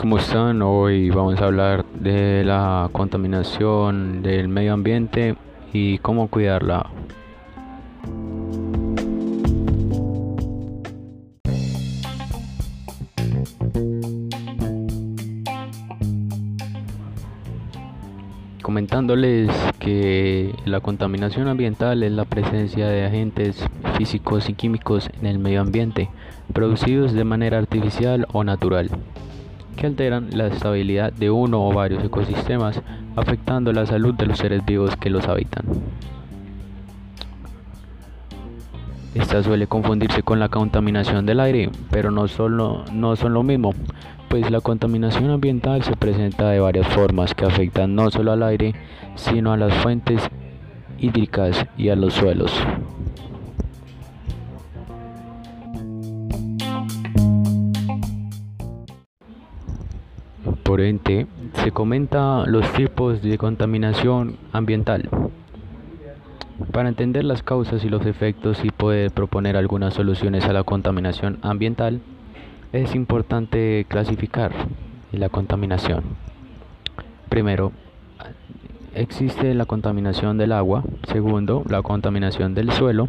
¿Cómo están? Hoy vamos a hablar de la contaminación del medio ambiente y cómo cuidarla. Comentándoles que la contaminación ambiental es la presencia de agentes físicos y químicos en el medio ambiente, producidos de manera artificial o natural que alteran la estabilidad de uno o varios ecosistemas, afectando la salud de los seres vivos que los habitan. Esta suele confundirse con la contaminación del aire, pero no, no son lo mismo, pues la contaminación ambiental se presenta de varias formas que afectan no solo al aire, sino a las fuentes hídricas y a los suelos. Por ente, se comenta los tipos de contaminación ambiental. Para entender las causas y los efectos y poder proponer algunas soluciones a la contaminación ambiental, es importante clasificar la contaminación. Primero, existe la contaminación del agua. Segundo, la contaminación del suelo.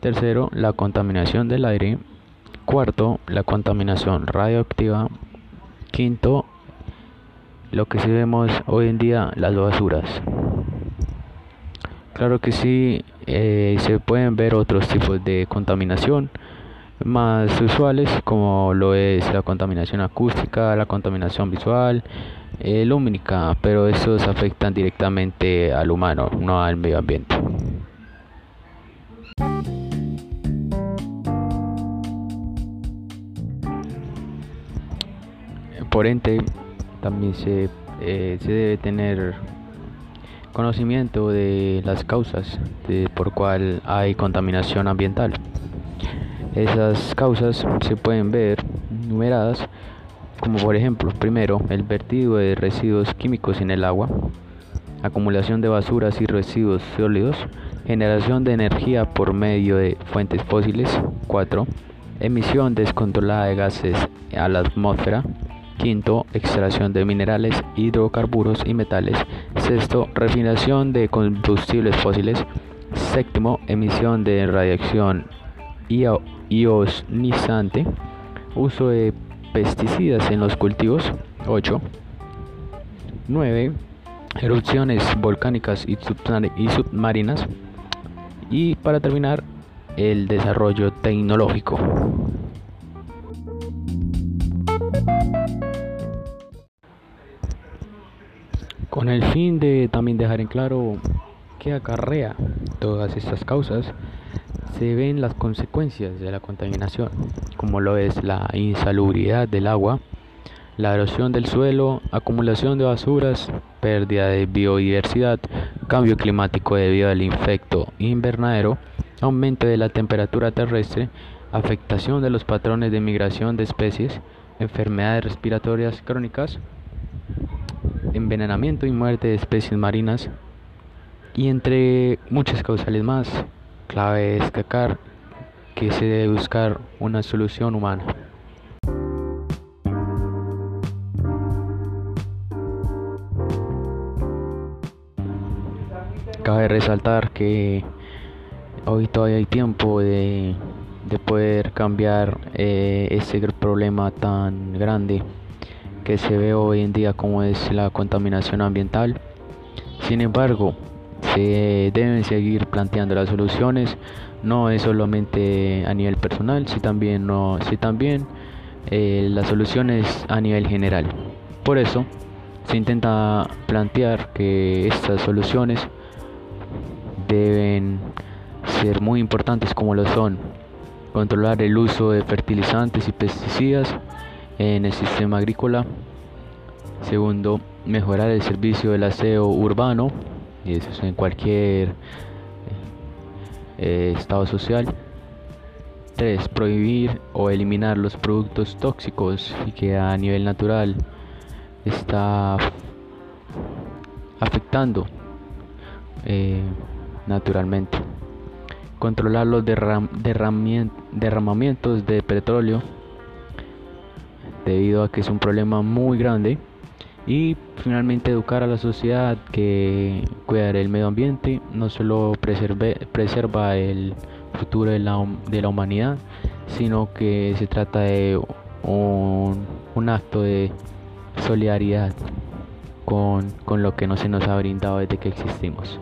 Tercero, la contaminación del aire. Cuarto, la contaminación radioactiva. Quinto, lo que sí vemos hoy en día, las basuras. Claro que sí, eh, se pueden ver otros tipos de contaminación más usuales como lo es la contaminación acústica, la contaminación visual, eh, lumínica, pero estos afectan directamente al humano, no al medio ambiente. Por ente también se, eh, se debe tener conocimiento de las causas de, por cual hay contaminación ambiental. Esas causas se pueden ver numeradas como por ejemplo, primero, el vertido de residuos químicos en el agua, acumulación de basuras y residuos sólidos, generación de energía por medio de fuentes fósiles, 4. Emisión descontrolada de gases a la atmósfera, Quinto, extracción de minerales, hidrocarburos y metales. Sexto, refinación de combustibles fósiles. Séptimo, emisión de radiación ionizante. Uso de pesticidas en los cultivos. 8. 9. Erupciones volcánicas y submarinas. Y para terminar, el desarrollo tecnológico. Con el fin de también dejar en claro qué acarrea todas estas causas, se ven las consecuencias de la contaminación, como lo es la insalubridad del agua, la erosión del suelo, acumulación de basuras, pérdida de biodiversidad, cambio climático debido al infecto invernadero, aumento de la temperatura terrestre, afectación de los patrones de migración de especies, enfermedades respiratorias crónicas, envenenamiento y muerte de especies marinas y entre muchas causales más. Clave destacar que se debe buscar una solución humana. Cabe resaltar que hoy todavía hay tiempo de, de poder cambiar eh, este problema tan grande que se ve hoy en día como es la contaminación ambiental. Sin embargo, se deben seguir planteando las soluciones, no es solamente a nivel personal, sino también, no, si también eh, las soluciones a nivel general. Por eso se intenta plantear que estas soluciones deben ser muy importantes como lo son controlar el uso de fertilizantes y pesticidas, en el sistema agrícola. Segundo, mejorar el servicio del aseo urbano, y eso es en cualquier eh, estado social. Tres, prohibir o eliminar los productos tóxicos y que a nivel natural está afectando eh, naturalmente. Controlar los derramamientos de petróleo debido a que es un problema muy grande y finalmente educar a la sociedad que cuidar el medio ambiente no solo preserva el futuro de la, de la, humanidad, sino que se trata de un, un acto de solidaridad con, con lo que no se nos ha brindado desde que existimos.